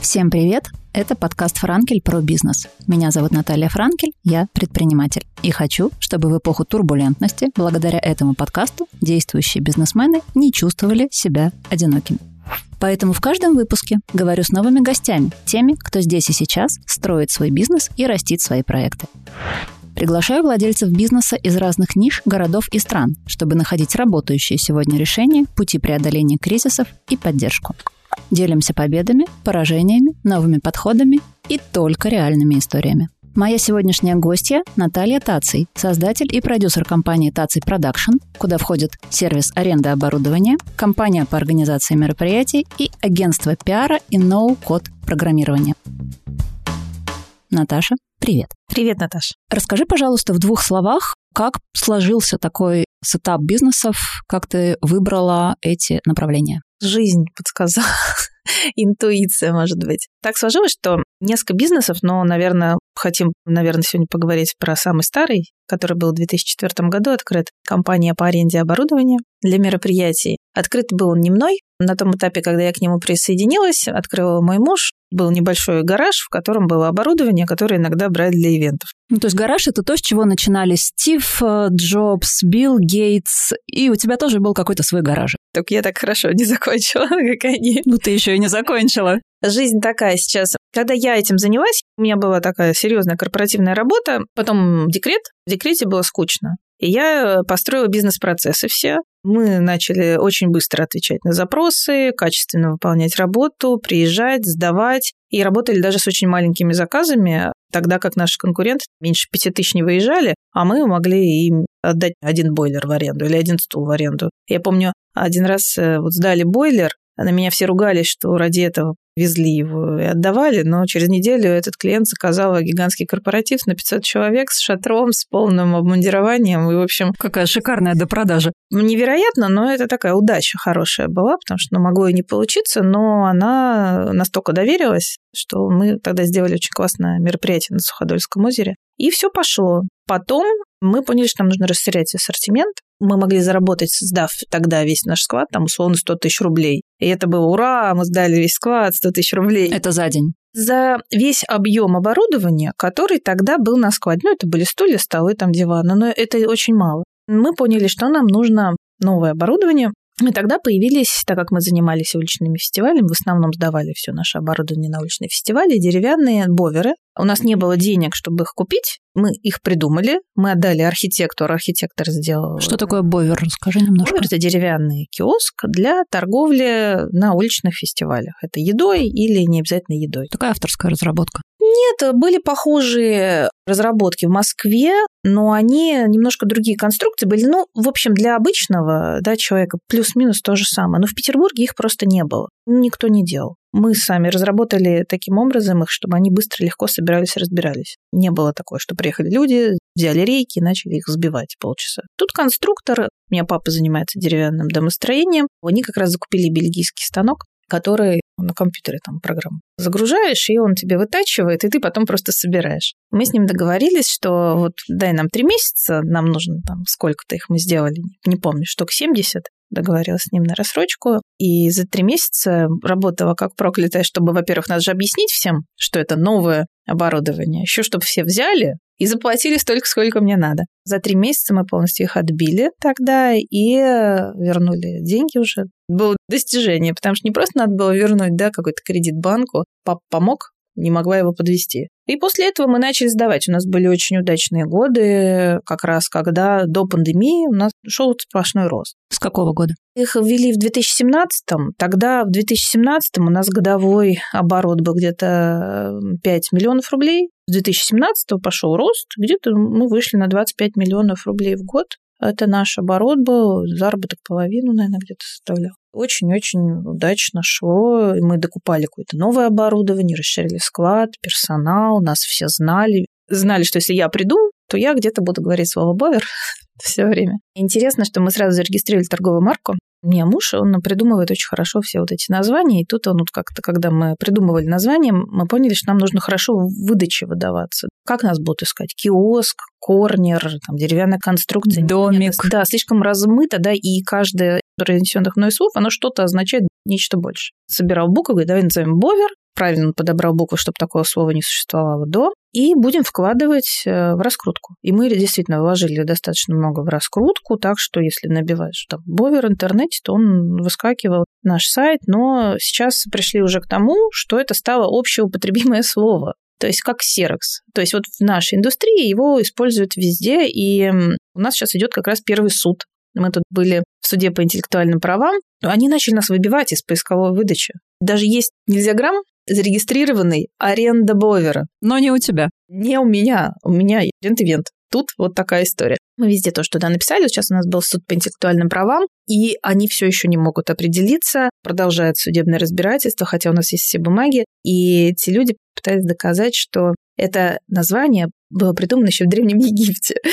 Всем привет! Это подкаст «Франкель про бизнес». Меня зовут Наталья Франкель, я предприниматель. И хочу, чтобы в эпоху турбулентности, благодаря этому подкасту, действующие бизнесмены не чувствовали себя одинокими. Поэтому в каждом выпуске говорю с новыми гостями, теми, кто здесь и сейчас строит свой бизнес и растит свои проекты. Приглашаю владельцев бизнеса из разных ниш, городов и стран, чтобы находить работающие сегодня решения, пути преодоления кризисов и поддержку. Делимся победами, поражениями, новыми подходами и только реальными историями. Моя сегодняшняя гостья – Наталья Таций, создатель и продюсер компании Таций Продакшн, куда входит сервис аренды оборудования, компания по организации мероприятий и агентство пиара и no-code программирования. Наташа, привет. Привет, Наташа. Расскажи, пожалуйста, в двух словах, как сложился такой setup бизнесов, как ты выбрала эти направления? Жизнь подсказала, интуиция, может быть. Так сложилось, что несколько бизнесов, но, наверное, хотим, наверное, сегодня поговорить про самый старый, который был в 2004 году открыт. Компания по аренде оборудования для мероприятий. Открыт был он не мной. На том этапе, когда я к нему присоединилась, открыл мой муж. Был небольшой гараж, в котором было оборудование, которое иногда брали для ивентов. Ну, то есть гараж — это то, с чего начинали Стив э, Джобс, Билл Гейтс, и у тебя тоже был какой-то свой гараж. Только я так хорошо не закончила, как они. Ну, ты еще и не закончила. Жизнь такая сейчас. Когда я этим занялась, у меня была такая серьезная корпоративная работа, потом декрет. В декрете было скучно. И я построила бизнес-процессы все. Мы начали очень быстро отвечать на запросы, качественно выполнять работу, приезжать, сдавать. И работали даже с очень маленькими заказами, тогда как наши конкуренты меньше пяти тысяч не выезжали, а мы могли им отдать один бойлер в аренду или один стул в аренду. Я помню, один раз э, вот сдали бойлер, на меня все ругались, что ради этого везли его и отдавали, но через неделю этот клиент заказал гигантский корпоратив на 500 человек с шатром, с полным обмундированием. И, в общем... Какая шикарная до продажи. Невероятно, но это такая удача хорошая была, потому что ну, могло и не получиться, но она настолько доверилась, что мы тогда сделали очень классное мероприятие на Суходольском озере. И все пошло. Потом мы поняли, что нам нужно расширять ассортимент. Мы могли заработать, сдав тогда весь наш склад, там условно 100 тысяч рублей. И это было ура, мы сдали весь склад, 100 тысяч рублей. Это за день? За весь объем оборудования, который тогда был на складе. Ну, это были стулья, столы, там диваны, но это очень мало. Мы поняли, что нам нужно новое оборудование, и тогда появились, так как мы занимались уличными фестивалями, в основном сдавали все наше оборудование на уличные фестивали, деревянные боверы. У нас не было денег, чтобы их купить. Мы их придумали, мы отдали архитектору, архитектор сделал... Что такое бовер? Расскажи немножко. Бовер – это деревянный киоск для торговли на уличных фестивалях. Это едой или не обязательно едой. Такая авторская разработка. Нет, были похожие разработки в Москве, но они немножко другие конструкции были. Ну, в общем, для обычного да, человека плюс-минус то же самое. Но в Петербурге их просто не было. Никто не делал. Мы сами разработали таким образом их, чтобы они быстро, легко собирались разбирались. Не было такое, что приехали люди, взяли рейки и начали их сбивать полчаса. Тут конструктор, у меня папа занимается деревянным домостроением, они как раз закупили бельгийский станок, который на компьютере там программу загружаешь, и он тебе вытачивает, и ты потом просто собираешь. Мы с ним договорились, что вот дай нам три месяца, нам нужно там сколько-то их мы сделали, не помню, штук 70, договорилась с ним на рассрочку, и за три месяца работала как проклятая, чтобы, во-первых, надо же объяснить всем, что это новое оборудование, еще чтобы все взяли и заплатили столько, сколько мне надо. За три месяца мы полностью их отбили тогда и вернули деньги уже. Было достижение, потому что не просто надо было вернуть да, какой-то кредит банку, папа помог, не могла его подвести. И после этого мы начали сдавать. У нас были очень удачные годы, как раз когда до пандемии у нас шел сплошной рост. С какого года? Их ввели в 2017-м. Тогда в 2017-м у нас годовой оборот был где-то 5 миллионов рублей. С 2017 пошел рост, где-то мы вышли на 25 миллионов рублей в год. Это наш оборот был, заработок половину, наверное, где-то составлял. Очень-очень удачно шло. Мы докупали какое-то новое оборудование, расширили склад, персонал, нас все знали. Знали, что если я приду, то я где-то буду говорить слово «бовер» все время. Интересно, что мы сразу зарегистрировали торговую марку. Мне муж, он придумывает очень хорошо все вот эти названия, и тут он вот как-то, когда мы придумывали название, мы поняли, что нам нужно хорошо в выдаче выдаваться. Как нас будут искать? Киоск, корнер, там, деревянная конструкция. Домик. Да, слишком размыто, да, и каждое произнесенных мной слов, оно что-то означает нечто больше. Собирал буквы, говорит, давай назовем Бовер, правильно подобрал буквы, чтобы такого слова не существовало до, и будем вкладывать э, в раскрутку. И мы действительно вложили достаточно много в раскрутку, так что если набиваешь там Бовер в интернете, то он выскакивал наш сайт, но сейчас пришли уже к тому, что это стало общеупотребимое слово. То есть как Xerox. То есть вот в нашей индустрии его используют везде, и у нас сейчас идет как раз первый суд. Мы тут были в суде по интеллектуальным правам, они начали нас выбивать из поисковой выдачи. Даже есть нельзя грамм зарегистрированный аренда Бовера. Но не у тебя. Не у меня. У меня рент-ивент. Тут вот такая история. Мы везде то, что туда написали. Сейчас у нас был суд по интеллектуальным правам, и они все еще не могут определиться. Продолжает судебное разбирательство, хотя у нас есть все бумаги. И эти люди пытались доказать, что это название было придумано еще в Древнем Египте.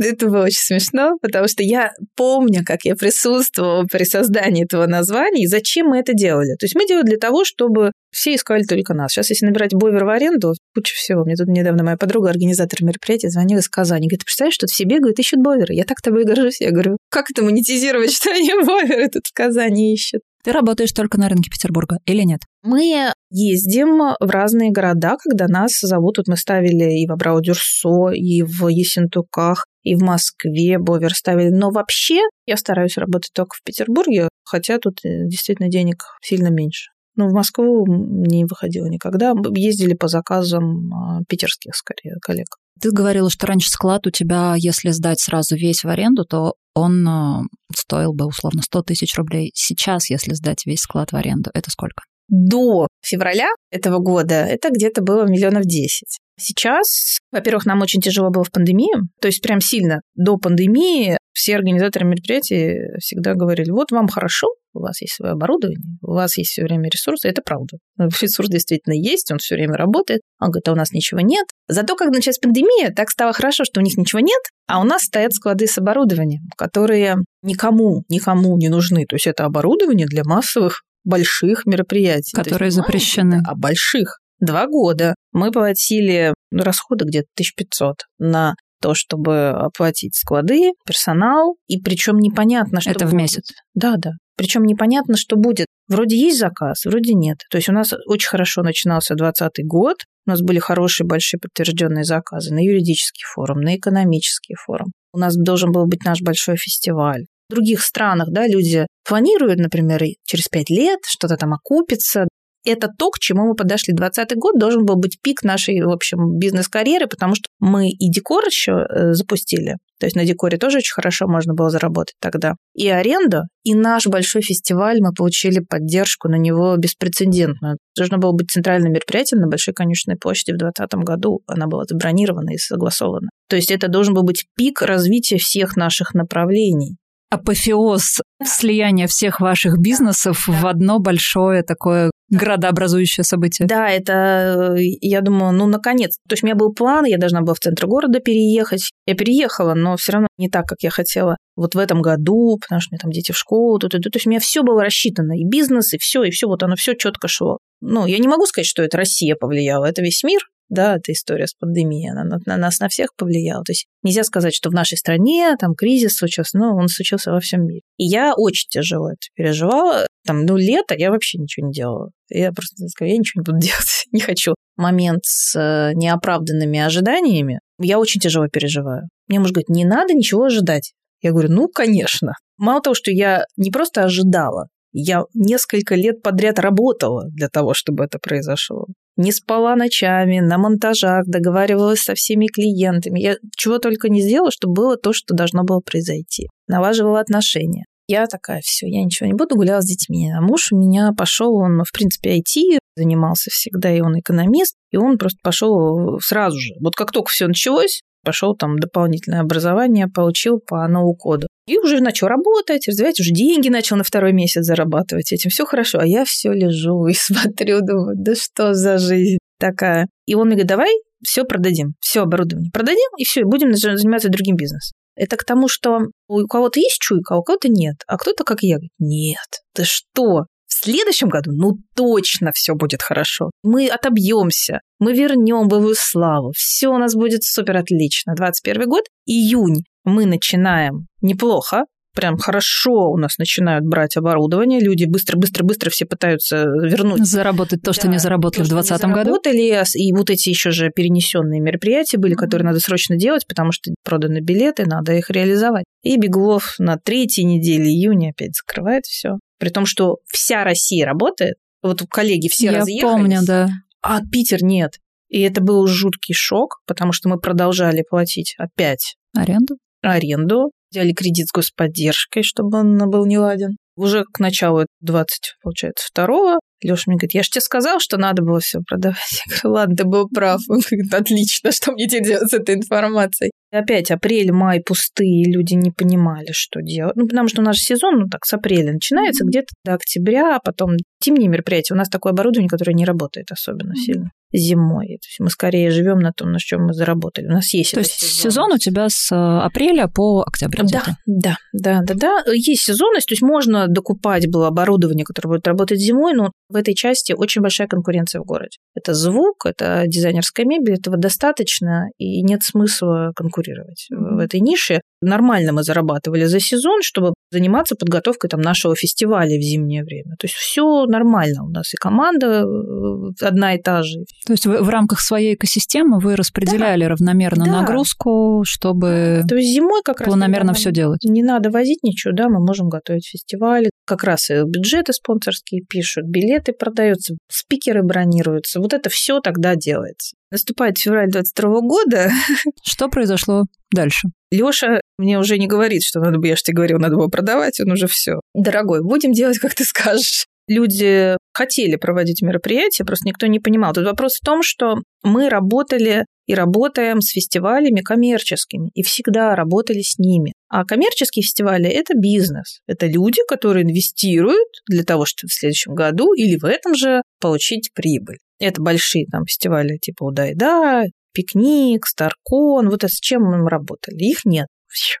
Это было очень смешно, потому что я помню, как я присутствовала при создании этого названия и зачем мы это делали. То есть мы делали для того, чтобы все искали только нас. Сейчас, если набирать Бовер в аренду, куча всего. Мне тут недавно моя подруга, организатор мероприятия, звонила из Казани. Говорит, представляешь, что все бегают, ищут Бовера. Я так тобой горжусь. Я говорю, как это монетизировать, что они Бовера тут в Казани ищут? Ты работаешь только на рынке Петербурга или нет? Мы ездим в разные города, когда нас зовут. Вот мы ставили и в Абрау-Дюрсо, и в Ессентуках, и в Москве Бовер ставили. Но вообще я стараюсь работать только в Петербурге, хотя тут э, действительно денег сильно меньше. Но в Москву не выходила никогда. Ездили по заказам а, питерских, скорее, коллег. Ты говорила, что раньше склад у тебя, если сдать сразу весь в аренду, то он э, стоил бы условно 100 тысяч рублей. Сейчас, если сдать весь склад в аренду, это сколько? До февраля этого года это где-то было миллионов десять. Сейчас, во-первых, нам очень тяжело было в пандемию, то есть прям сильно до пандемии все организаторы мероприятий всегда говорили, вот вам хорошо, у вас есть свое оборудование, у вас есть все время ресурсы, это правда. Ресурс действительно есть, он все время работает. Он говорит, а у нас ничего нет. Зато, когда началась пандемия, так стало хорошо, что у них ничего нет, а у нас стоят склады с оборудованием, которые никому, никому не нужны. То есть это оборудование для массовых больших мероприятий. Которые есть, запрещены. А больших. Два года мы платили ну, расходы где-то 1500 на то, чтобы оплатить склады, персонал, и причем непонятно, что Это будет. в месяц? Да, да. Причем непонятно, что будет. Вроде есть заказ, вроде нет. То есть у нас очень хорошо начинался 2020 год, у нас были хорошие большие подтвержденные заказы на юридический форум, на экономический форум. У нас должен был быть наш большой фестиваль. В других странах да, люди планируют, например, через пять лет что-то там окупится, это то, к чему мы подошли. 2020 год должен был быть пик нашей, в общем, бизнес-карьеры, потому что мы и декор еще э, запустили. То есть на декоре тоже очень хорошо можно было заработать тогда. И аренда, и наш большой фестиваль, мы получили поддержку на него беспрецедентную. Должно было быть центральное мероприятие на Большой конечной площади в 2020 году. Она была забронирована и согласована. То есть это должен был быть пик развития всех наших направлений апофеоз слияния всех ваших бизнесов в одно большое такое градообразующее событие. Да, это, я думаю, ну, наконец. То есть у меня был план, я должна была в центр города переехать. Я переехала, но все равно не так, как я хотела вот в этом году, потому что у меня там дети в школу, тут, тут, то есть у меня все было рассчитано, и бизнес, и все, и все, вот оно все четко шло. Ну, я не могу сказать, что это Россия повлияла, это весь мир, да, эта история с пандемией, она на, на нас на всех повлияла. То есть нельзя сказать, что в нашей стране там кризис случился, но он случился во всем мире. И я очень тяжело это переживала. Там, ну, лето я вообще ничего не делала. Я просто сказала, я ничего не буду делать, не хочу. Момент с э, неоправданными ожиданиями я очень тяжело переживаю. Мне муж говорит, не надо ничего ожидать. Я говорю, ну, конечно. Мало того, что я не просто ожидала, я несколько лет подряд работала для того, чтобы это произошло. Не спала ночами, на монтажах, договаривалась со всеми клиентами. Я чего только не сделала, чтобы было то, что должно было произойти. Налаживала отношения. Я такая, все, я ничего не буду, гуляла с детьми. А муж у меня пошел, он, в принципе, IT, занимался всегда, и он экономист, и он просто пошел сразу же. Вот как только все началось, пошел там дополнительное образование, получил по ноу-коду. И уже начал работать, развивать, уже деньги начал на второй месяц зарабатывать этим. Все хорошо. А я все лежу и смотрю, думаю, да что за жизнь такая. И он мне говорит, давай все продадим, все оборудование продадим, и все, и будем заниматься другим бизнесом. Это к тому, что у кого-то есть чуйка, а у кого-то нет. А кто-то, как я, говорит, нет, ты что? В следующем году, ну точно все будет хорошо. Мы отобьемся, мы вернем былую славу, все у нас будет супер отлично. 21 год, июнь, мы начинаем неплохо, прям хорошо у нас начинают брать оборудование, люди быстро-быстро-быстро все пытаются вернуть. Заработать то, что да, не заработали то, в 2020 году. Заработали, и вот эти еще же перенесенные мероприятия были, которые надо срочно делать, потому что проданы билеты, надо их реализовать. И Беглов на третьей неделе июня опять закрывает все. При том, что вся Россия работает, вот коллеги все Я разъехались. помню, да. А Питер нет. И это был жуткий шок, потому что мы продолжали платить опять аренду. Аренду. Взяли кредит с господдержкой, чтобы он был не ладен. Уже к началу 20, получается, второго Леша мне говорит, я же тебе сказал, что надо было все продавать. Я говорю, ладно, ты был прав. Он говорит, отлично, что мне теперь делать с этой информацией? И опять апрель, май пустые, люди не понимали, что делать. Ну, потому что же сезон, ну так, с апреля начинается, mm-hmm. где-то до октября, а потом зимние мероприятия. У нас такое оборудование, которое не работает особенно mm-hmm. сильно зимой. То есть мы скорее живем на том, на чем мы заработали. У нас есть. То есть сезон. сезон у тебя с э, апреля по октябрь. Да, да, да, да, да. Есть сезонность, то есть можно докупать было оборудование, которое будет работать зимой, но в этой части очень большая конкуренция в городе. Это звук, это дизайнерская мебель, этого достаточно, и нет смысла конкурировать mm-hmm. в этой нише. Нормально мы зарабатывали за сезон, чтобы заниматься подготовкой там, нашего фестиваля в зимнее время. То есть все нормально у нас, и команда э, одна и та же. То есть вы в рамках своей экосистемы вы распределяли да. равномерно да. нагрузку, чтобы То есть зимой как планомерно все делать. Не надо возить ничего, да, мы можем готовить фестивали. Как раз и бюджеты спонсорские пишут, билеты продаются, спикеры бронируются. Вот это все тогда делается. Наступает февраль 22 года. Что произошло дальше? Лёша мне уже не говорит, что надо бы, я же тебе говорил, надо было продавать, он уже все. Дорогой, будем делать, как ты скажешь. Люди хотели проводить мероприятия, просто никто не понимал. Тут вопрос в том, что мы работали и работаем с фестивалями коммерческими, и всегда работали с ними. А коммерческие фестивали – это бизнес. Это люди, которые инвестируют для того, чтобы в следующем году или в этом же получить прибыль. Это большие там фестивали типа Удайда, Пикник, Старкон. Вот с чем мы работали. Их нет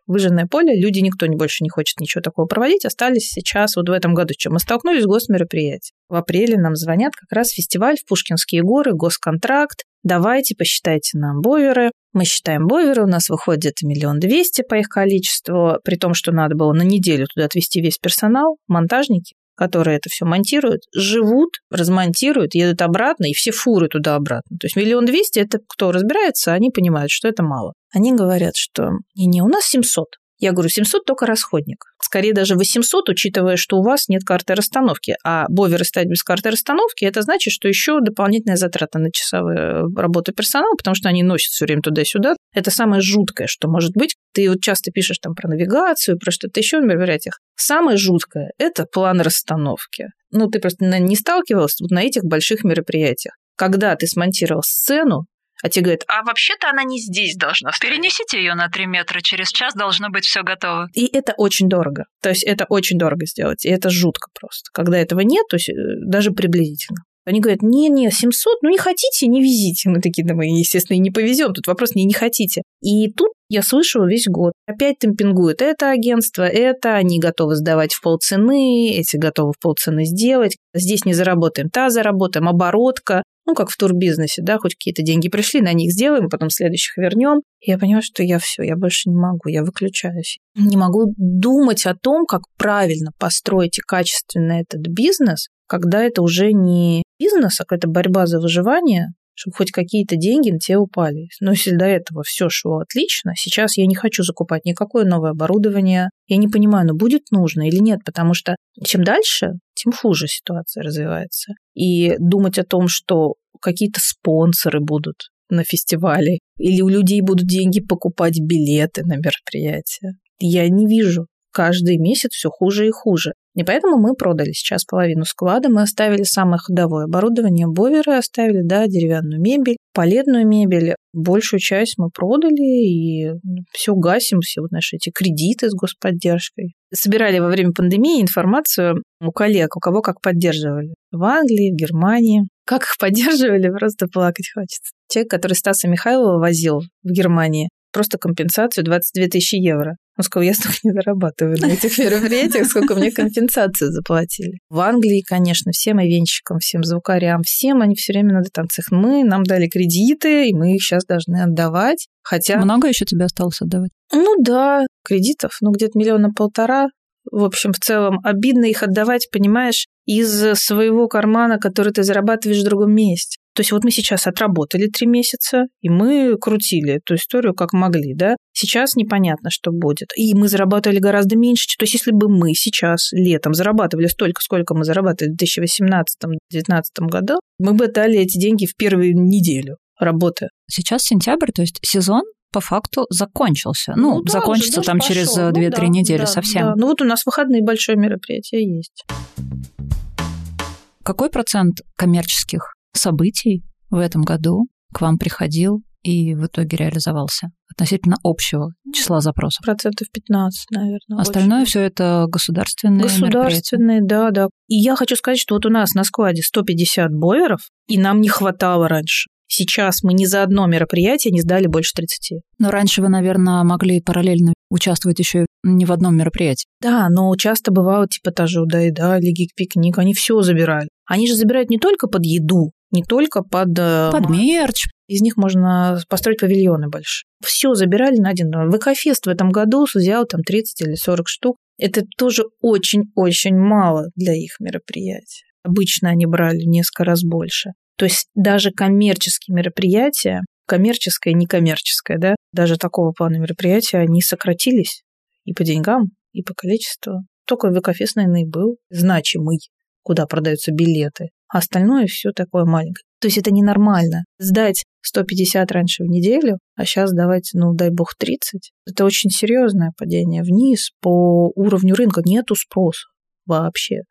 выжженное поле, люди, никто не больше не хочет ничего такого проводить, остались сейчас вот в этом году, чем мы столкнулись с госмероприятием. В апреле нам звонят как раз фестиваль в Пушкинские горы, госконтракт, давайте посчитайте нам боверы. Мы считаем боверы, у нас выходит миллион двести по их количеству, при том, что надо было на неделю туда отвезти весь персонал, монтажники, которые это все монтируют, живут, размонтируют, едут обратно, и все фуры туда-обратно. То есть миллион двести – это кто разбирается, они понимают, что это мало. Они говорят, что не-не, у нас 700. Я говорю, 700 только расходник. Скорее даже 800, учитывая, что у вас нет карты расстановки. А боверы ставить без карты расстановки, это значит, что еще дополнительная затрата на часовую работу персонала, потому что они носят все время туда-сюда. Это самое жуткое, что может быть. Ты вот часто пишешь там про навигацию, про что-то еще в мероприятиях. Самое жуткое – это план расстановки. Ну, ты просто не сталкивалась вот на этих больших мероприятиях. Когда ты смонтировал сцену, а тебе говорят, а вообще-то она не здесь должна стоять. Перенесите ее на 3 метра, через час должно быть все готово. И это очень дорого. То есть это очень дорого сделать, и это жутко просто. Когда этого нет, то есть э, даже приблизительно. Они говорят, не-не, 700, ну не хотите, не везите. Мы такие, да мы, естественно, и не повезем. Тут вопрос не не хотите. И тут я слышу весь год. Опять темпингуют это агентство, это, они готовы сдавать в полцены, эти готовы в полцены сделать. Здесь не заработаем, та заработаем, оборотка. Ну, как в турбизнесе, да, хоть какие-то деньги пришли, на них сделаем, потом следующих вернем. я понимаю, что я все, я больше не могу, я выключаюсь. Не могу думать о том, как правильно построить и качественно этот бизнес, когда это уже не бизнес, а какая-то борьба за выживание, чтобы хоть какие-то деньги на тебя упали. Но если до этого все шло отлично, сейчас я не хочу закупать никакое новое оборудование. Я не понимаю, ну будет нужно или нет, потому что чем дальше, тем хуже ситуация развивается. И думать о том, что какие-то спонсоры будут на фестивале, или у людей будут деньги покупать билеты на мероприятие. Я не вижу. Каждый месяц все хуже и хуже. И поэтому мы продали сейчас половину склада, мы оставили самое ходовое оборудование, боверы оставили, да, деревянную мебель, палетную мебель. Большую часть мы продали и все гасим, все вот наши эти кредиты с господдержкой. Собирали во время пандемии информацию у коллег, у кого как поддерживали. В Англии, в Германии. Как их поддерживали, просто плакать хочется. Человек, который Стаса Михайлова возил в Германии, просто компенсацию 22 тысячи евро Он сказал, я столько не зарабатываю на этих мероприятиях, сколько мне компенсацию заплатили. В Англии, конечно, всем ивенщикам, всем звукарям, всем они все время на танцах. Мы, нам дали кредиты, и мы их сейчас должны отдавать. Хотя... Много еще тебе осталось отдавать? Ну да, кредитов, ну где-то миллиона полтора. В общем, в целом, обидно их отдавать, понимаешь, из своего кармана, который ты зарабатываешь в другом месте. То есть вот мы сейчас отработали три месяца, и мы крутили эту историю как могли, да. Сейчас непонятно, что будет. И мы зарабатывали гораздо меньше. То есть если бы мы сейчас летом зарабатывали столько, сколько мы зарабатывали в 2018-2019 году, мы бы дали эти деньги в первую неделю работы. Сейчас сентябрь, то есть сезон по факту закончился. Ну, ну да, закончится там пошел. через 2-3 ну, да, недели да, совсем. Да. Ну вот у нас выходные большое мероприятие есть. Какой процент коммерческих событий в этом году к вам приходил и в итоге реализовался относительно общего числа запросов? Процентов 15, наверное. Остальное все это государственные Государственные, да, да. И я хочу сказать, что вот у нас на складе 150 бойлеров, и нам не хватало раньше. Сейчас мы ни за одно мероприятие не сдали больше 30. Но раньше вы, наверное, могли параллельно участвовать еще не в одном мероприятии. Да, но часто бывало типа та же да, да, лиги пикник, они все забирали. Они же забирают не только под еду, не только под... Э, под мерч. Из них можно построить павильоны больше. Все забирали на один. ВКФест в этом году взял там 30 или 40 штук. Это тоже очень-очень мало для их мероприятий. Обычно они брали несколько раз больше. То есть даже коммерческие мероприятия, коммерческое и некоммерческое, да, даже такого плана мероприятия, они сократились и по деньгам, и по количеству. Только ВКФест, наверное, и был значимый, куда продаются билеты. А остальное все такое маленькое. То есть это ненормально. Сдать 150 раньше в неделю, а сейчас давать, ну, дай бог, 30. Это очень серьезное падение вниз по уровню рынка. Нету спроса вообще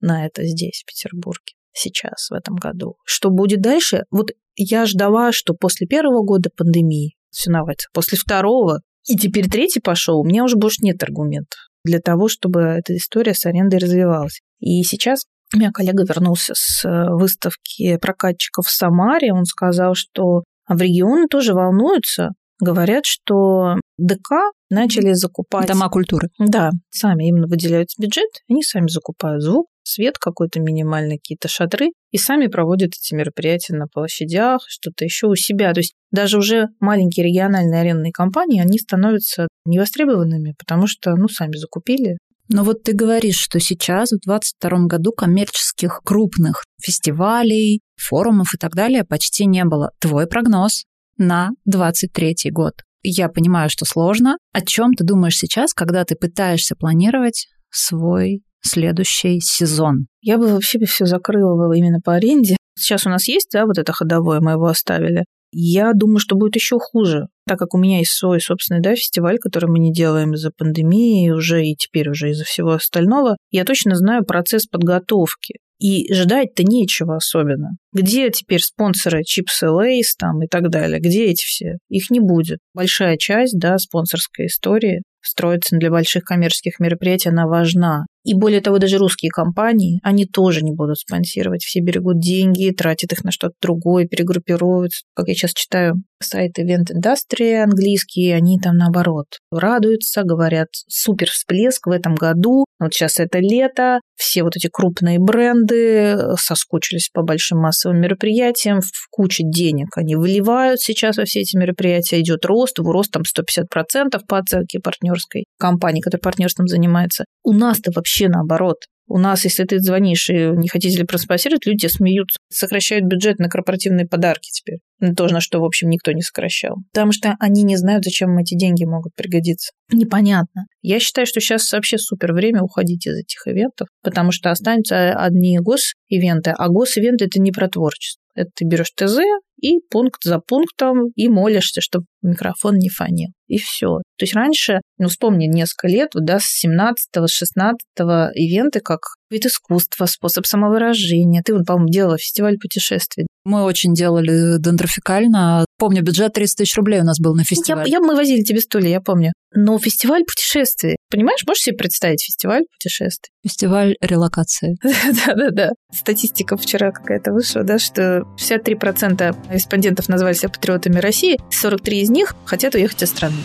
на это здесь, в Петербурге сейчас, в этом году. Что будет дальше? Вот я ждала, что после первого года пандемии все наводится, после второго, и теперь третий пошел, у меня уже больше нет аргументов для того, чтобы эта история с арендой развивалась. И сейчас у меня коллега вернулся с выставки прокатчиков в Самаре. Он сказал, что в регионе тоже волнуются, говорят, что ДК начали закупать... Дома культуры. Да, сами именно выделяют бюджет, они сами закупают звук, свет какой-то минимальный, какие-то шатры, и сами проводят эти мероприятия на площадях, что-то еще у себя. То есть даже уже маленькие региональные арендные компании, они становятся невостребованными, потому что, ну, сами закупили. Но вот ты говоришь, что сейчас, в 2022 году, коммерческих крупных фестивалей, форумов и так далее почти не было. Твой прогноз на 2023 год? Я понимаю, что сложно. О чем ты думаешь сейчас, когда ты пытаешься планировать свой следующий сезон? Я бы вообще все закрыла именно по аренде. Сейчас у нас есть, да, вот это ходовое, мы его оставили. Я думаю, что будет еще хуже, так как у меня есть свой собственный да, фестиваль, который мы не делаем из-за пандемии уже и теперь уже из-за всего остального. Я точно знаю процесс подготовки. И ждать-то нечего особенно. Где теперь спонсоры чипсы Лейс там и так далее? Где эти все? Их не будет. Большая часть, да, спонсорской истории строится для больших коммерческих мероприятий, она важна. И более того, даже русские компании, они тоже не будут спонсировать. Все берегут деньги, тратят их на что-то другое, перегруппируются. Как я сейчас читаю сайт Event Industry английские, они там наоборот радуются, говорят, супер всплеск в этом году. Вот сейчас это лето, все вот эти крупные бренды соскучились по большим массовым мероприятиям, в кучу денег они выливают сейчас во все эти мероприятия, идет рост, в рост там 150% по оценке партнерской компании, которая партнерством занимается. У нас-то вообще наоборот. У нас, если ты звонишь и не хотите ли проспонсировать, люди смеются, сокращают бюджет на корпоративные подарки теперь. Ну, тоже, на что, в общем, никто не сокращал. Потому что они не знают, зачем им эти деньги могут пригодиться. Непонятно. Я считаю, что сейчас вообще супер время уходить из этих ивентов, потому что останутся одни гос-ивенты, а гос-ивенты – это не про творчество. Это ты берешь ТЗ и пункт за пунктом и молишься, чтобы микрофон не фонил. И все. То есть раньше, ну, вспомни, несколько лет, да, с 17-го, 16-го ивенты как вид искусства, способ самовыражения. Ты, вот, по-моему, делала фестиваль путешествий. Мы очень делали дендрофикально. Помню, бюджет 30 тысяч рублей у нас был на фестиваль. Я, я, мы возили тебе стулья, я помню. Но фестиваль путешествий, понимаешь, можешь себе представить фестиваль путешествий? Фестиваль релокации. Да-да-да. Статистика вчера какая-то вышла, да, что 63% респондентов назвали себя патриотами России, 43 из них хотят уехать из страны.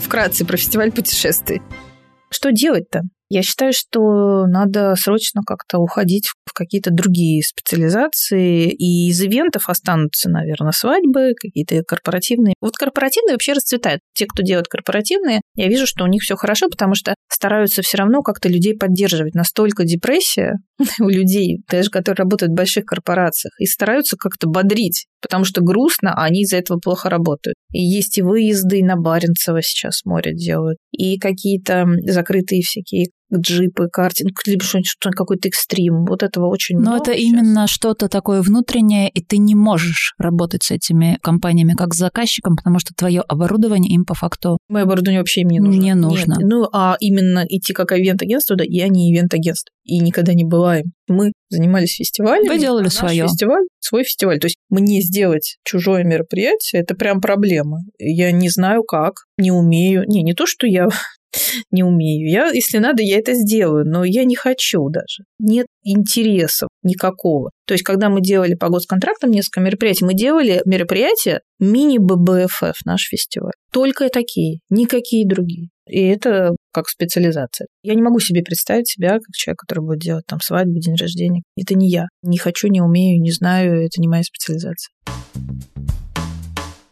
Вкратце про фестиваль путешествий. Что делать-то? Я считаю, что надо срочно как-то уходить в какие-то другие специализации, и из ивентов останутся, наверное, свадьбы, какие-то корпоративные. Вот корпоративные вообще расцветают. Те, кто делают корпоративные, я вижу, что у них все хорошо, потому что стараются все равно как-то людей поддерживать. Настолько депрессия у людей, даже которые работают в больших корпорациях, и стараются как-то бодрить, потому что грустно, а они из-за этого плохо работают. И есть и выезды, на Баренцево сейчас море делают, и какие-то закрытые всякие джипы, картинг, либо что-нибудь, какой-то экстрим. Вот этого очень Но много. это сейчас. именно что-то такое внутреннее, и ты не можешь работать с этими компаниями как с заказчиком, потому что твое оборудование им по факту Мое оборудование вообще им не нужно. Не нужно. Нет. Ну, а именно идти как ивент-агентство, да, я не ивент-агентство. И никогда не была им. Мы занимались фестивалями. Вы делали а своё. фестиваль, свой фестиваль. То есть мне сделать чужое мероприятие – это прям проблема. Я не знаю как, не умею. Не, не то, что я не умею. Я, если надо, я это сделаю, но я не хочу даже. Нет интереса никакого. То есть, когда мы делали по госконтрактам несколько мероприятий, мы делали мероприятия мини-ББФФ, наш фестиваль. Только такие, никакие другие. И это как специализация. Я не могу себе представить себя как человек, который будет делать там свадьбу, день рождения. Это не я. Не хочу, не умею, не знаю, это не моя специализация.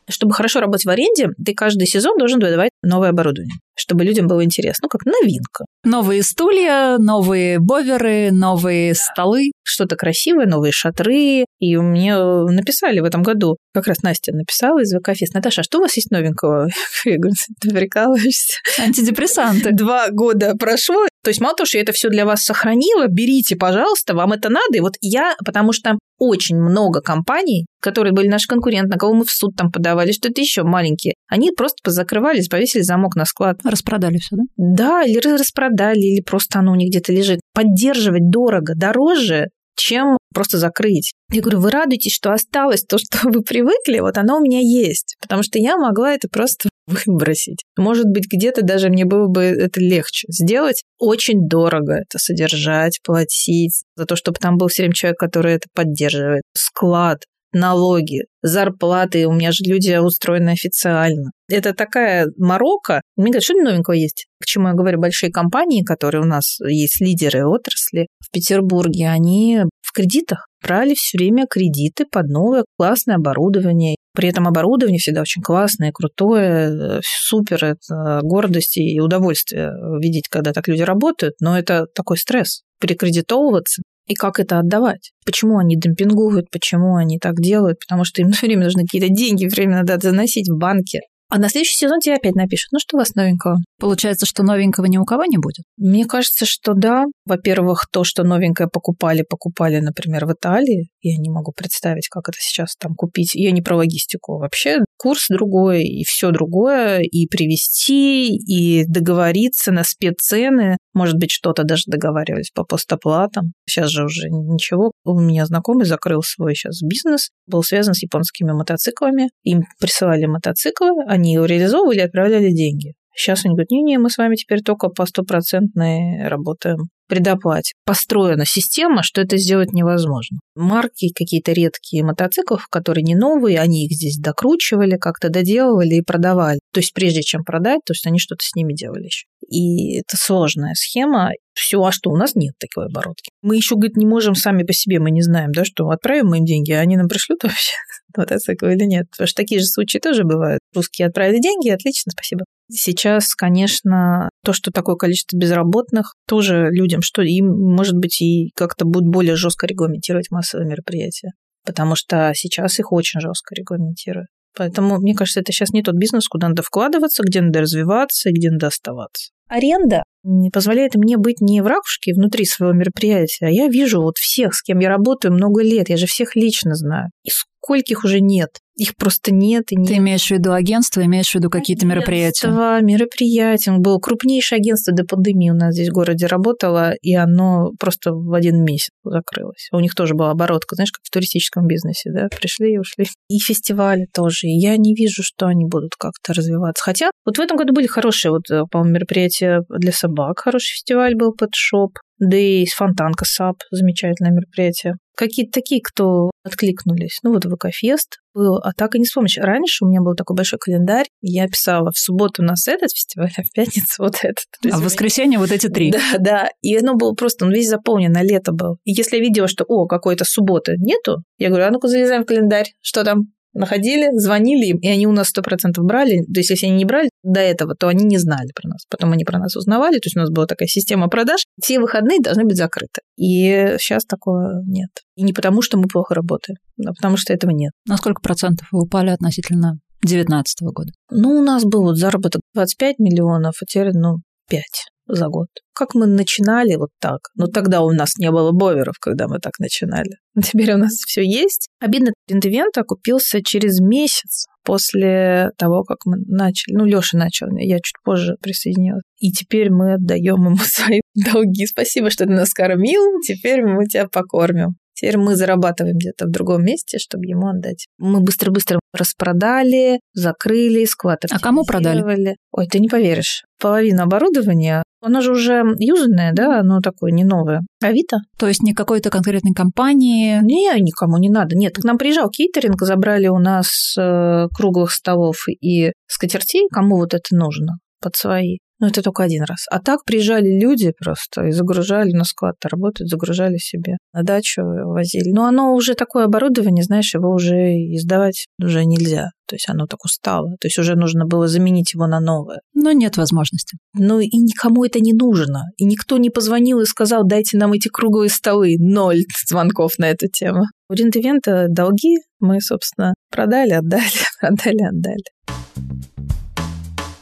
Чтобы хорошо работать в аренде, ты каждый сезон должен выдавать новое оборудование, чтобы людям было интересно. Ну, как новинка. новые стулья, новые боверы, новые столы. Что-то красивое, новые шатры. И мне написали в этом году, как раз Настя написала из ВК-фест, Наташа, а что у вас есть новенького? Я говорю, ты прикалываешься. Антидепрессанты. Два года прошло, то есть мало того, что я это все для вас сохранила, берите, пожалуйста, вам это надо. И вот я, потому что очень много компаний, которые были наши конкуренты, на кого мы в суд там подавали, что-то еще маленькие, они просто позакрывались, повесили замок на склад. Распродали все, да? Да, или распродали, или просто оно у них где-то лежит. Поддерживать дорого, дороже, чем просто закрыть. Я говорю, вы радуетесь, что осталось то, что вы привыкли, вот оно у меня есть. Потому что я могла это просто выбросить. Может быть, где-то даже мне было бы это легче сделать. Очень дорого это содержать, платить за то, чтобы там был все время человек, который это поддерживает. Склад, налоги, зарплаты. У меня же люди устроены официально. Это такая морока. Мне говорят, что новенького есть? К чему я говорю, большие компании, которые у нас есть лидеры отрасли в Петербурге, они в кредитах брали все время кредиты под новое классное оборудование. При этом оборудование всегда очень классное, крутое, супер, это гордость и удовольствие видеть, когда так люди работают, но это такой стресс перекредитовываться и как это отдавать? Почему они демпингуют, почему они так делают? Потому что им все время нужны какие-то деньги, время надо заносить в банке. А на следующий сезон тебе опять напишут, ну что у вас новенького? Получается, что новенького ни у кого не будет? Мне кажется, что да. Во-первых, то, что новенькое покупали, покупали, например, в Италии. Я не могу представить, как это сейчас там купить. Я не про логистику. Вообще курс другой, и все другое, и привезти, и договориться на спеццены. Может быть, что-то даже договаривались по постоплатам. Сейчас же уже ничего. У меня знакомый закрыл свой сейчас бизнес, был связан с японскими мотоциклами. Им присылали мотоциклы, они его реализовывали отправляли деньги. Сейчас они говорят, не-не, мы с вами теперь только по стопроцентной работаем предоплате. Построена система, что это сделать невозможно. Марки какие-то редкие мотоциклов, которые не новые, они их здесь докручивали, как-то доделывали и продавали. То есть прежде чем продать, то есть они что-то с ними делали еще. И это сложная схема. Все, а что, у нас нет такой оборотки. Мы еще, говорит, не можем сами по себе, мы не знаем, да, что отправим мы им деньги, а они нам пришлют вообще мотоцикл или нет. Потому что такие же случаи тоже бывают. Русские отправили деньги, отлично, спасибо. Сейчас, конечно, то, что такое количество безработных, тоже людям, что им, может быть, и как-то будет более жестко регламентировать массовые мероприятия. Потому что сейчас их очень жестко регламентируют. Поэтому, мне кажется, это сейчас не тот бизнес, куда надо вкладываться, где надо развиваться и где надо оставаться. Аренда позволяет мне быть не в ракушке внутри своего мероприятия, а я вижу вот всех, с кем я работаю много лет, я же всех лично знаю. И скольких уже нет. Их просто нет и нет. Ты имеешь в виду агентство, имеешь в виду какие-то мероприятия? Агентство, мероприятия. Было крупнейшее агентство до пандемии у нас здесь в городе работало, и оно просто в один месяц закрылось. У них тоже была оборотка, знаешь, как в туристическом бизнесе, да, пришли и ушли. И фестивали тоже. И я не вижу, что они будут как-то развиваться. Хотя вот в этом году были хорошие, вот, по-моему, мероприятия для собак. Хороший фестиваль был, Petshop. Да и Фонтанка SUP, замечательное мероприятие. Какие-то такие, кто откликнулись. Ну вот ВК-фест, было, а так и не вспомнишь. Раньше у меня был такой большой календарь, я писала в субботу у нас этот фестиваль, а в пятницу вот этот. А в воскресенье вот эти три. Да, да. И оно было просто, он весь заполнен на лето был. И если я видела, что, о, какой-то субботы нету, я говорю, а ну-ка залезаем в календарь, что там? Находили, звонили им, и они у нас сто процентов брали. То есть, если они не брали до этого, то они не знали про нас. Потом они про нас узнавали. То есть, у нас была такая система продаж. Все выходные должны быть закрыты. И сейчас такого нет. И не потому, что мы плохо работаем, а потому что этого нет. На сколько процентов вы упали относительно 2019 года? Ну, у нас был вот заработок 25 миллионов, а теперь, ну, 5 за год. Как мы начинали вот так. Но тогда у нас не было боверов, когда мы так начинали. Теперь у нас все есть. Обидно, Рентвент окупился через месяц после того, как мы начали. Ну, Леша начал, я чуть позже присоединилась. И теперь мы отдаем ему свои долги. Спасибо, что ты нас кормил. Теперь мы тебя покормим. Теперь мы зарабатываем где-то в другом месте, чтобы ему отдать. Мы быстро-быстро распродали, закрыли, склад А кому продали? Ой, ты не поверишь. Половина оборудования, оно же уже юзанное, да, оно такое не новое. Авито. То есть не какой-то конкретной компании? Не, никому не надо. Нет, к нам приезжал кейтеринг, забрали у нас э, круглых столов и скатертей, кому вот это нужно под свои. Но это только один раз. А так приезжали люди просто и загружали на склад работать, загружали себе на дачу, возили. Но оно уже такое оборудование, знаешь, его уже издавать уже нельзя. То есть оно так устало. То есть уже нужно было заменить его на новое. Но нет возможности. Ну и никому это не нужно. И никто не позвонил и сказал, дайте нам эти круглые столы. Ноль звонков на эту тему. У Рентвента долги мы, собственно, продали, отдали, продали, отдали.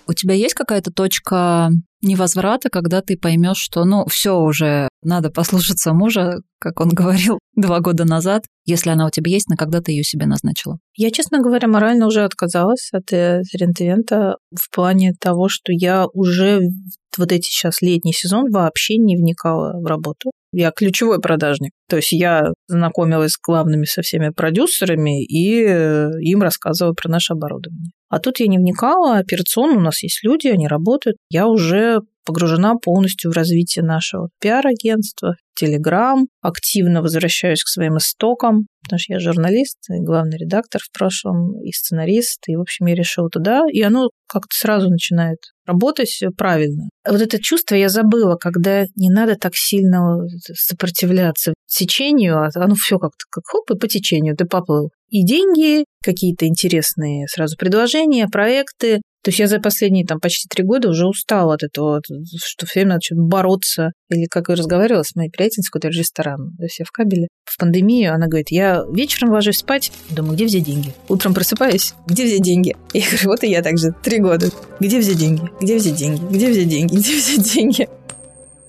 У тебя есть какая-то точка невозврата, когда ты поймешь, что, ну, все уже, надо послушаться мужа, как он говорил два года назад, если она у тебя есть, на когда ты ее себе назначила? Я, честно говоря, морально уже отказалась от э, рентвента в плане того, что я уже вот эти сейчас летний сезон вообще не вникала в работу. Я ключевой продажник. То есть я знакомилась с главными со всеми продюсерами и э, им рассказывала про наше оборудование. А тут я не вникала, операционно у нас есть люди, они работают. Я уже погружена полностью в развитие нашего пиар-агентства, Телеграм, активно возвращаюсь к своим истокам, потому что я журналист, и главный редактор в прошлом, и сценарист, и, в общем, я решила туда, и оно как-то сразу начинает работать правильно. Вот это чувство я забыла, когда не надо так сильно сопротивляться течению, а оно все как-то как хоп, и по течению ты поплыл. И деньги, какие-то интересные сразу предложения, проекты, то есть я за последние там почти три года уже устала от этого, что все время надо бороться. Или как я разговаривала с моей приятельницей, который ресторан, то есть я в кабеле. В пандемию она говорит, я вечером ложусь спать, думаю, где взять деньги? Утром просыпаюсь, где взять деньги? Я говорю, вот и я также три года. Где взять деньги? Где взять деньги? Где взять деньги? Где взять деньги?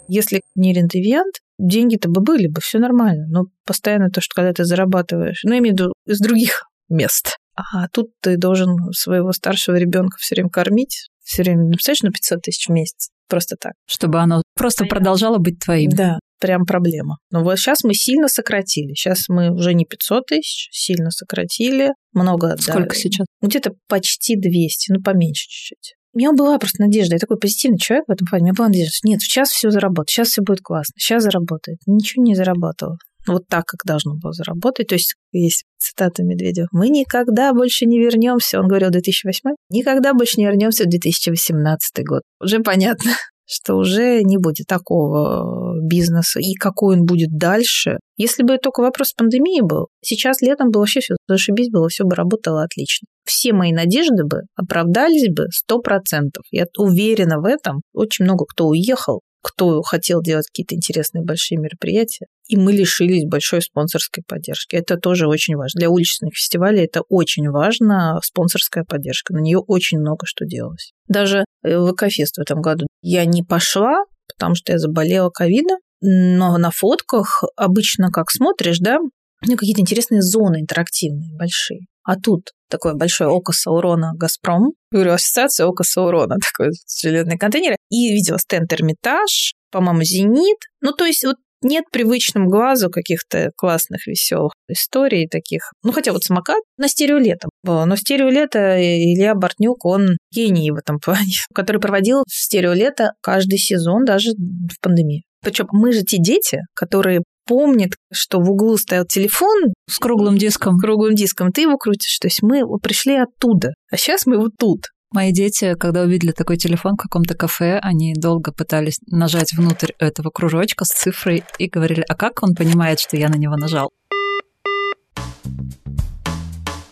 Если не рентовиант, деньги-то бы были бы, все нормально. Но постоянно то, что когда ты зарабатываешь, ну, я имею в виду из других мест, а тут ты должен своего старшего ребенка все время кормить, все время, ну, представляешь, на 500 тысяч в месяц, просто так. Чтобы оно просто продолжало быть твоим. Да, прям проблема. Но вот сейчас мы сильно сократили. Сейчас мы уже не 500 тысяч, сильно сократили, много отдали. Сколько сейчас? Где-то почти 200, ну, поменьше чуть-чуть. У меня была просто надежда. Я такой позитивный человек в этом плане. У меня была надежда, что нет, сейчас все заработает, сейчас все будет классно, сейчас заработает. Ничего не заработало вот так, как должно было заработать. То есть есть цитата Медведева. «Мы никогда больше не вернемся», он говорил 2008, «никогда больше не вернемся в 2018 год». Уже понятно, что уже не будет такого бизнеса. И какой он будет дальше. Если бы только вопрос пандемии был, сейчас летом было вообще все зашибись было, все бы работало отлично. Все мои надежды бы оправдались бы сто процентов. Я уверена в этом. Очень много кто уехал, кто хотел делать какие-то интересные большие мероприятия, и мы лишились большой спонсорской поддержки. Это тоже очень важно. Для уличных фестивалей это очень важно, спонсорская поддержка. На нее очень много что делалось. Даже в ВК-фест в этом году я не пошла, потому что я заболела ковидом, но на фотках обычно как смотришь, да, ну, какие-то интересные зоны интерактивные, большие. А тут такое большое око Саурона «Газпром». Говорю, ассоциация око Саурона, такой железный контейнер. И видела стенд Эрмитаж, по-моему, Зенит. Ну, то есть вот нет привычным глазу каких-то классных, веселых историй таких. Ну, хотя вот самокат на стереолето было. Но стереолето Илья Бортнюк, он гений в этом плане, который проводил стереолето каждый сезон, даже в пандемии. Причем мы же те дети, которые помнит, что в углу стоял телефон с круглым диском. С круглым диском, ты его крутишь. То есть мы пришли оттуда, а сейчас мы вот тут. Мои дети, когда увидели такой телефон в каком-то кафе, они долго пытались нажать внутрь этого кружочка с цифрой и говорили, а как он понимает, что я на него нажал?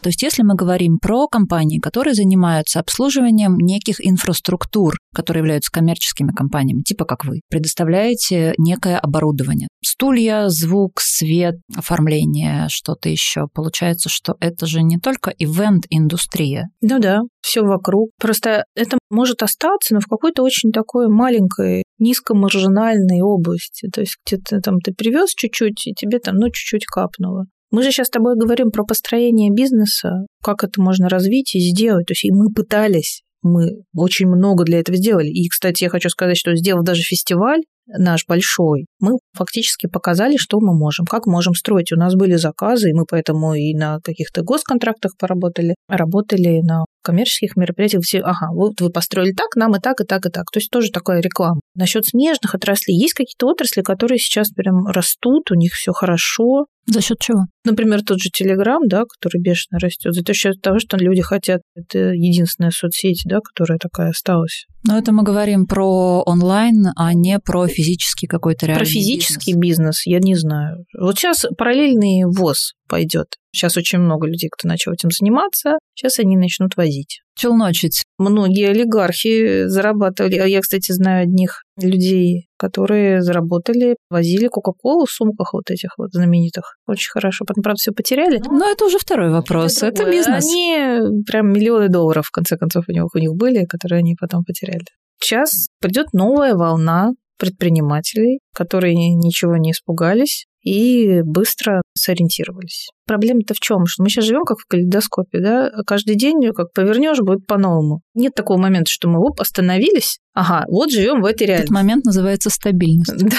То есть если мы говорим про компании, которые занимаются обслуживанием неких инфраструктур, которые являются коммерческими компаниями, типа как вы, предоставляете некое оборудование. Стулья, звук, свет, оформление, что-то еще. Получается, что это же не только ивент-индустрия. Ну да, все вокруг. Просто это может остаться, но в какой-то очень такой маленькой, низкомаржинальной области. То есть где-то там ты привез чуть-чуть, и тебе там, ну, чуть-чуть капнуло. Мы же сейчас с тобой говорим про построение бизнеса, как это можно развить и сделать. То есть и мы пытались, мы очень много для этого сделали. И, кстати, я хочу сказать, что сделав даже фестиваль, наш большой, мы фактически показали, что мы можем, как можем строить. У нас были заказы, и мы поэтому и на каких-то госконтрактах поработали, работали на коммерческих мероприятиях. Все, ага, вот вы построили так, нам и так, и так, и так. То есть тоже такая реклама. Насчет смежных отраслей. Есть какие-то отрасли, которые сейчас прям растут, у них все хорошо. За счет чего? Например, тот же Телеграм, да, который бешено растет. За счет того, что люди хотят. Это единственная соцсеть, да, которая такая осталась. Но это мы говорим про онлайн, а не про физический какой-то реальный Про физический бизнес. бизнес, я не знаю. Вот сейчас параллельный ВОЗ пойдет. Сейчас очень много людей, кто начал этим заниматься. Сейчас они начнут возить. Челночить. Многие олигархи зарабатывали. Я, кстати, знаю одних людей, которые заработали, возили Кока-Колу в сумках вот этих вот знаменитых. Очень хорошо. Потом, правда, все потеряли. Но это уже второй вопрос. Это, это бизнес. Они прям миллионы долларов, в конце концов, у них, у них были, которые они потом потеряли. Сейчас придет новая волна предпринимателей, которые ничего не испугались, и быстро сориентировались. Проблема-то в чем? Что мы сейчас живем как в калейдоскопе, да? Каждый день, как повернешь, будет по-новому. Нет такого момента, что мы оп, остановились. Ага, вот живем в этой реальности. Этот момент называется стабильность. Да,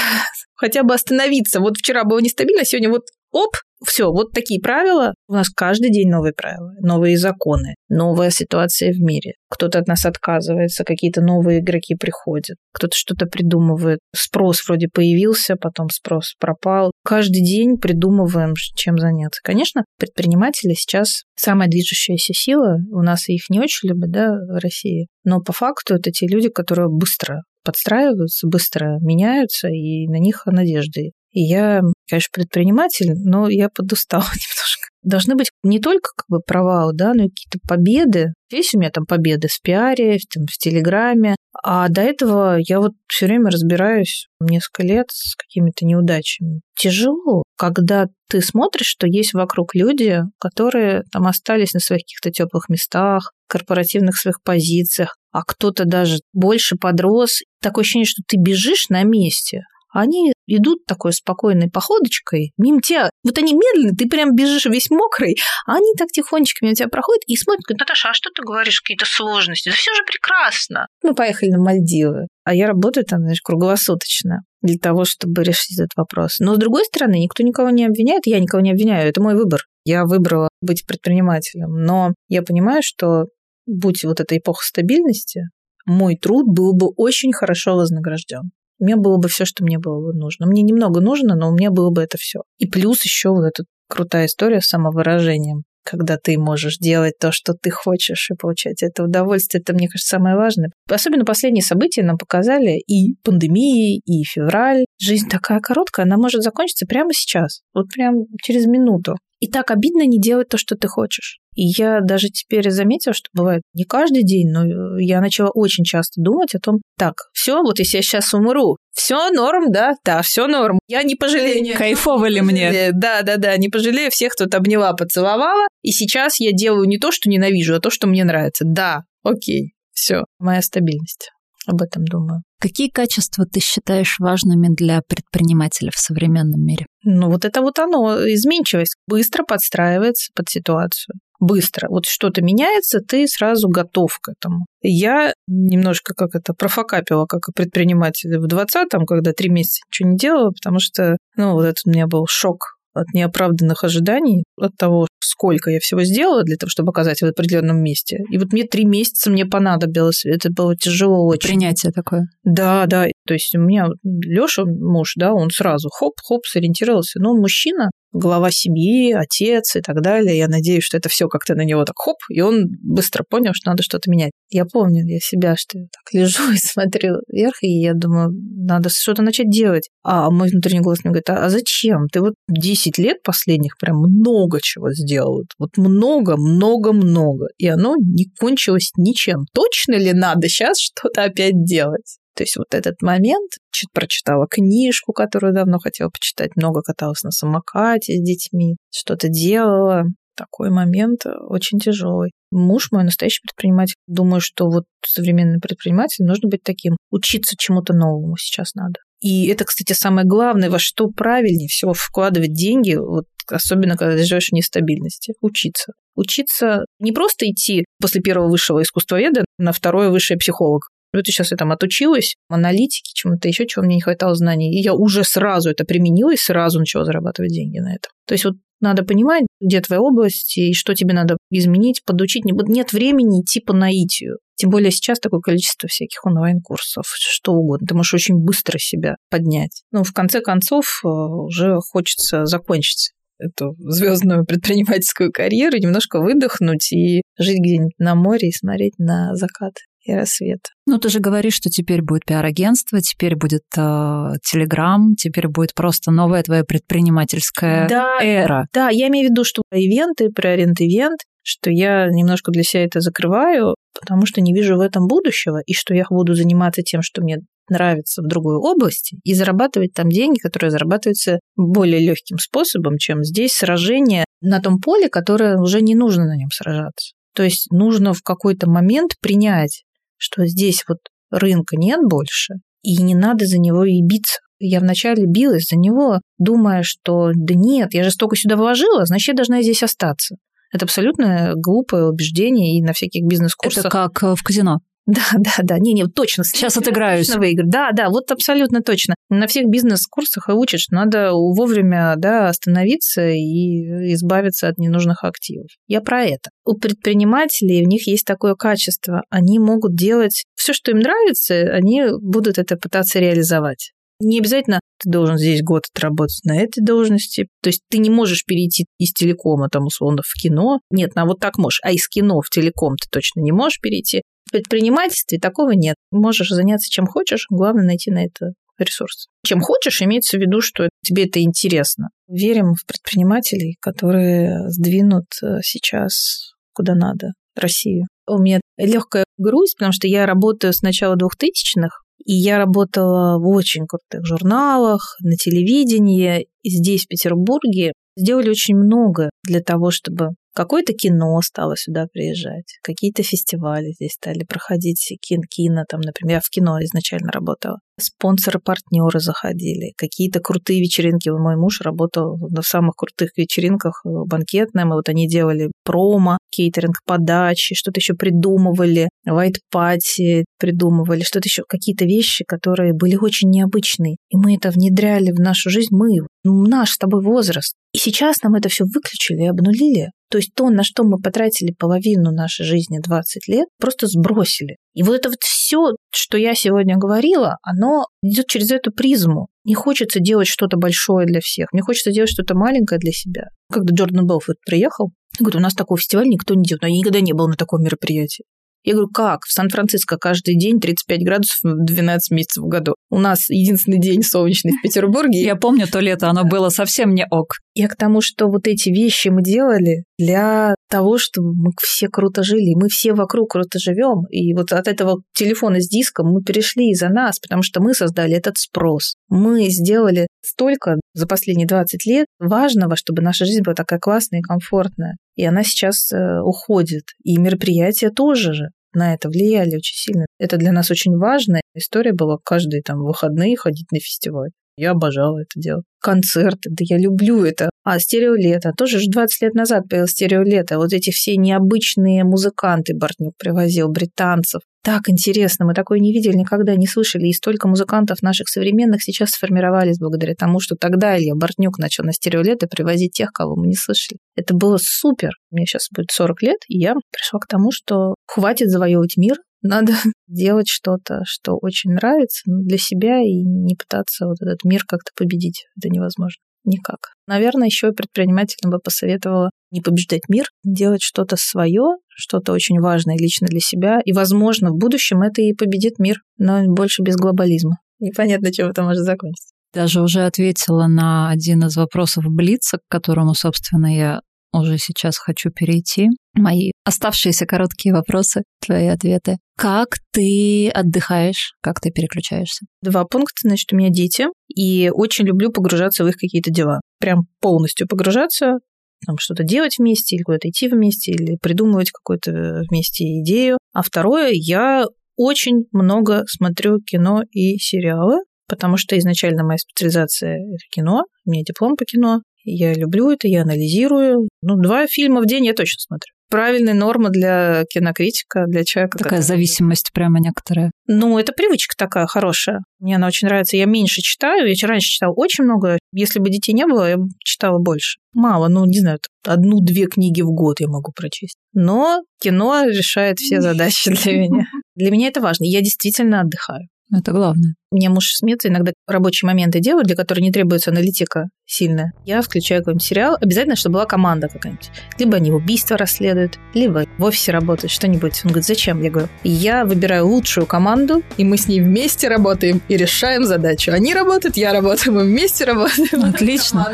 хотя бы остановиться. Вот вчера было нестабильно, сегодня вот оп, все, вот такие правила. У нас каждый день новые правила, новые законы, новая ситуация в мире. Кто-то от нас отказывается, какие-то новые игроки приходят, кто-то что-то придумывает. Спрос вроде появился, потом спрос пропал. Каждый день придумываем, чем заняться. Конечно, предприниматели сейчас самая движущаяся сила. У нас их не очень любят, да, в России. Но по факту это те люди, которые быстро подстраиваются, быстро меняются, и на них надежды. И я, конечно, предприниматель, но я подустала немножко. Должны быть не только как бы провалы, да, но и какие-то победы. Здесь у меня там победы в пиаре, там, в Телеграме. А до этого я вот все время разбираюсь несколько лет с какими-то неудачами. Тяжело, когда ты смотришь, что есть вокруг люди, которые там остались на своих каких-то теплых местах, корпоративных своих позициях, а кто-то даже больше подрос. Такое ощущение, что ты бежишь на месте, они идут такой спокойной походочкой мимо тебя. Вот они медленно, ты прям бежишь весь мокрый, а они так тихонечко мимо тебя проходят и смотрят, говорят, Наташа, а что ты говоришь, какие-то сложности? Да все же прекрасно. Мы поехали на Мальдивы, а я работаю там, знаешь, круглосуточно для того, чтобы решить этот вопрос. Но, с другой стороны, никто никого не обвиняет, я никого не обвиняю, это мой выбор. Я выбрала быть предпринимателем, но я понимаю, что будь вот эта эпоха стабильности, мой труд был бы очень хорошо вознагражден меня было бы все, что мне было бы нужно. Мне немного нужно, но у меня было бы это все. И плюс еще вот эта крутая история с самовыражением когда ты можешь делать то, что ты хочешь, и получать это удовольствие, это, мне кажется, самое важное. Особенно последние события нам показали и пандемии, и февраль. Жизнь такая короткая, она может закончиться прямо сейчас, вот прям через минуту. И так обидно не делать то, что ты хочешь. И я даже теперь заметила, что бывает не каждый день, но я начала очень часто думать о том, так, все, вот если я сейчас умру, все норм, да, да, все норм. Я не пожалею. Кайфово ли мне? Да, да, да, не пожалею всех, кто обняла, поцеловала. И сейчас я делаю не то, что ненавижу, а то, что мне нравится. Да, окей, все, моя стабильность. Об этом думаю. Какие качества ты считаешь важными для предпринимателя в современном мире? Ну, вот это вот оно, изменчивость. Быстро подстраивается под ситуацию. Быстро. Вот что-то меняется, ты сразу готов к этому. Я немножко как это профокапила, как и предприниматель в 20-м, когда три месяца ничего не делала, потому что, ну, вот это у меня был шок от неоправданных ожиданий, от того, сколько я всего сделала для того, чтобы оказаться в определенном месте. И вот мне три месяца мне понадобилось. Это было тяжело очень. Принятие такое. Да, да. То есть у меня Леша, муж, да, он сразу хоп-хоп сориентировался. Но он мужчина, глава семьи, отец и так далее. Я надеюсь, что это все как-то на него так хоп, и он быстро понял, что надо что-то менять. Я помню я себя, что я так лежу и смотрю вверх, и я думаю, надо что-то начать делать. А мой внутренний голос мне говорит, а, а зачем? Ты вот 10 лет последних прям много чего сделал. Вот много, много, много. И оно не кончилось ничем. Точно ли надо сейчас что-то опять делать? То есть вот этот момент, чуть прочитала книжку, которую давно хотела почитать, много каталась на самокате с детьми, что-то делала. Такой момент очень тяжелый. Муж мой настоящий предприниматель. Думаю, что вот современный предприниматель нужно быть таким. Учиться чему-то новому сейчас надо. И это, кстати, самое главное, во что правильнее всего вкладывать деньги, вот особенно когда ты живешь в нестабильности. Учиться. Учиться не просто идти после первого высшего искусствоведа на второе высшее психолог, вот сейчас я там отучилась, аналитики, чему-то еще, чего мне не хватало знаний. И я уже сразу это применила и сразу начала зарабатывать деньги на этом. То есть вот надо понимать, где твоя область и что тебе надо изменить, подучить. Нет времени идти по наитию. Тем более сейчас такое количество всяких онлайн-курсов, что угодно. Ты можешь очень быстро себя поднять. Ну, в конце концов, э, уже хочется закончить эту звездную предпринимательскую карьеру, немножко выдохнуть и жить где-нибудь на море и смотреть на закат и рассвет. Ну, ты же говоришь, что теперь будет пиар-агентство, теперь будет Телеграм, э, теперь будет просто новая твоя предпринимательская да, эра. Да, я имею в виду, что ивенты, приорент-ивент, что я немножко для себя это закрываю, потому что не вижу в этом будущего, и что я буду заниматься тем, что мне нравится в другой области, и зарабатывать там деньги, которые зарабатываются более легким способом, чем здесь сражение на том поле, которое уже не нужно на нем сражаться. То есть нужно в какой-то момент принять, что здесь вот рынка нет больше, и не надо за него и биться. Я вначале билась за него, думая, что да нет, я же столько сюда вложила, значит, я должна здесь остаться. Это абсолютно глупое убеждение, и на всяких бизнес-курсах... Это как э, в казино. Да, да, да, не, не, точно. Сейчас отыграюсь. Точно выиграю. Да, да, вот абсолютно точно. На всех бизнес-курсах и учат, что надо вовремя да, остановиться и избавиться от ненужных активов. Я про это. У предпринимателей у них есть такое качество. Они могут делать все, что им нравится, они будут это пытаться реализовать. Не обязательно ты должен здесь год отработать на этой должности. То есть ты не можешь перейти из телекома, там, условно, в кино. Нет, на вот так можешь. А из кино в телеком ты точно не можешь перейти. Предпринимательстве такого нет. Можешь заняться чем хочешь, главное найти на это ресурс. Чем хочешь, имеется в виду, что тебе это интересно. Верим в предпринимателей, которые сдвинут э, сейчас куда надо Россию. У меня легкая грусть, потому что я работаю с начала двухтысячных, и я работала в очень крутых журналах, на телевидении, и здесь, в Петербурге. Сделали очень много для того, чтобы Какое-то кино стало сюда приезжать, какие-то фестивали здесь стали проходить, кин кино, там, например, я в кино изначально работала. Спонсоры, партнеры заходили, какие-то крутые вечеринки. Мой муж работал на самых крутых вечеринках э, банкетным, и вот они делали промо, кейтеринг подачи, что-то еще придумывали, white пати придумывали, что-то еще, какие-то вещи, которые были очень необычные. И мы это внедряли в нашу жизнь, мы, наш с тобой возраст. И сейчас нам это все выключили и обнулили. То есть то, на что мы потратили половину нашей жизни 20 лет, просто сбросили. И вот это вот все, что я сегодня говорила, оно идет через эту призму. Не хочется делать что-то большое для всех, мне хочется делать что-то маленькое для себя. Когда Джордан Белфорд приехал, говорит, у нас такого фестиваля никто не делает. Но я никогда не был на таком мероприятии. Я говорю, как? В Сан-Франциско каждый день 35 градусов 12 месяцев в году. У нас единственный день солнечный в Петербурге. Я помню то лето, оно было совсем не ок. Я к тому, что вот эти вещи мы делали для того, чтобы мы все круто жили, мы все вокруг круто живем. И вот от этого телефона с диском мы перешли из-за нас, потому что мы создали этот спрос. Мы сделали столько за последние 20 лет важного, чтобы наша жизнь была такая классная и комфортная. И она сейчас э, уходит. И мероприятия тоже же на это влияли очень сильно. Это для нас очень важная история была каждые там выходные ходить на фестиваль. Я обожала это дело. Концерты, да я люблю это. А стереолето, тоже же 20 лет назад появилось стереолето. Вот эти все необычные музыканты Бортнюк привозил, британцев. Так интересно, мы такое не видели, никогда не слышали. И столько музыкантов наших современных сейчас сформировались благодаря тому, что тогда Илья Бортнюк начал на стереолето привозить тех, кого мы не слышали. Это было супер. Мне сейчас будет 40 лет, и я пришла к тому, что хватит завоевывать мир, Надо делать что-то, что очень нравится ну, для себя и не пытаться вот этот мир как-то победить. Это невозможно. Никак. Наверное, еще и предпринимателям бы посоветовала не побеждать мир, делать что-то свое, что-то очень важное лично для себя. И, возможно, в будущем это и победит мир, но больше без глобализма. Непонятно, чем это может закончиться. Даже уже ответила на один из вопросов Блица, к которому, собственно, я уже сейчас хочу перейти. Мои оставшиеся короткие вопросы, твои ответы. Как ты отдыхаешь? Как ты переключаешься? Два пункта. Значит, у меня дети, и очень люблю погружаться в их какие-то дела. Прям полностью погружаться, там что-то делать вместе, или куда-то идти вместе, или придумывать какую-то вместе идею. А второе, я очень много смотрю кино и сериалы, потому что изначально моя специализация – это кино, у меня диплом по кино, я люблю это, я анализирую. Ну, два фильма в день я точно смотрю. Правильная норма для кинокритика, для человека. Такая который... зависимость прямо некоторая. Ну, это привычка такая хорошая. Мне она очень нравится. Я меньше читаю. Я раньше читала очень много. Если бы детей не было, я бы читала больше. Мало, ну, не знаю, одну-две книги в год я могу прочесть. Но кино решает все задачи для меня. Для меня это важно. Я действительно отдыхаю. Это главное. Мне муж смеется, иногда рабочие моменты делают, для которых не требуется аналитика сильная. Я включаю какой-нибудь сериал, обязательно, чтобы была команда какая-нибудь. Либо они убийство расследуют, либо в офисе работают, что-нибудь. Он говорит, зачем? Я говорю, я выбираю лучшую команду, и мы с ней вместе работаем и решаем задачу. Они работают, я работаю, мы вместе работаем. Отлично.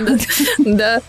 Да.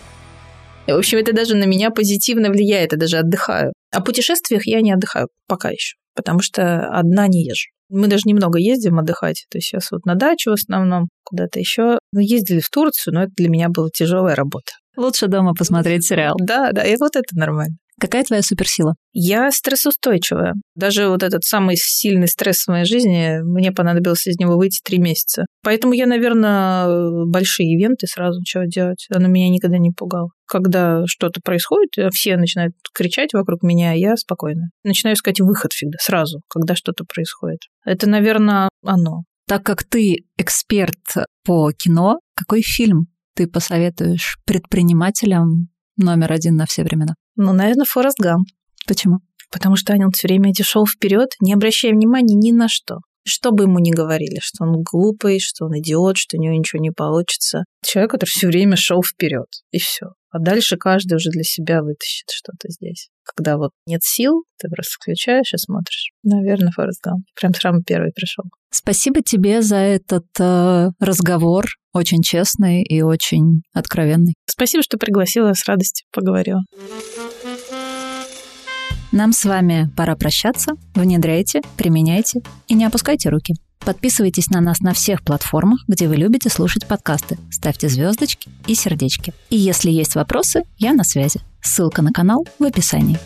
В общем, это даже на меня позитивно влияет, я даже отдыхаю. О путешествиях я не отдыхаю пока еще, потому что одна не езжу. Мы даже немного ездим отдыхать. То есть сейчас вот на дачу в основном, куда-то еще. Мы ездили в Турцию, но это для меня была тяжелая работа. Лучше дома посмотреть сериал. Да, да, и вот это нормально. Какая твоя суперсила? Я стрессоустойчивая. Даже вот этот самый сильный стресс в моей жизни, мне понадобилось из него выйти три месяца. Поэтому я, наверное, большие ивенты сразу начала делать. Оно меня никогда не пугало. Когда что-то происходит, все начинают кричать вокруг меня, а я спокойно. Начинаю искать выход всегда, сразу, когда что-то происходит. Это, наверное, оно. Так как ты эксперт по кино, какой фильм ты посоветуешь предпринимателям номер один на все времена? Ну, наверное, Форест Гамп. Почему? Потому что Анил все время шел вперед, не обращая внимания ни на что. Что бы ему ни говорили, что он глупый, что он идиот, что у него ничего не получится. Человек, который все время шел вперед, и все. А дальше каждый уже для себя вытащит что-то здесь. Когда вот нет сил, ты просто включаешь и смотришь. Наверное, Форест Гамп. Прям самый первый пришел. Спасибо тебе за этот э, разговор, очень честный и очень откровенный. Спасибо, что пригласила, с радостью поговорила. Нам с вами пора прощаться. Внедряйте, применяйте и не опускайте руки. Подписывайтесь на нас на всех платформах, где вы любите слушать подкасты. Ставьте звездочки и сердечки. И если есть вопросы, я на связи. Ссылка на канал в описании.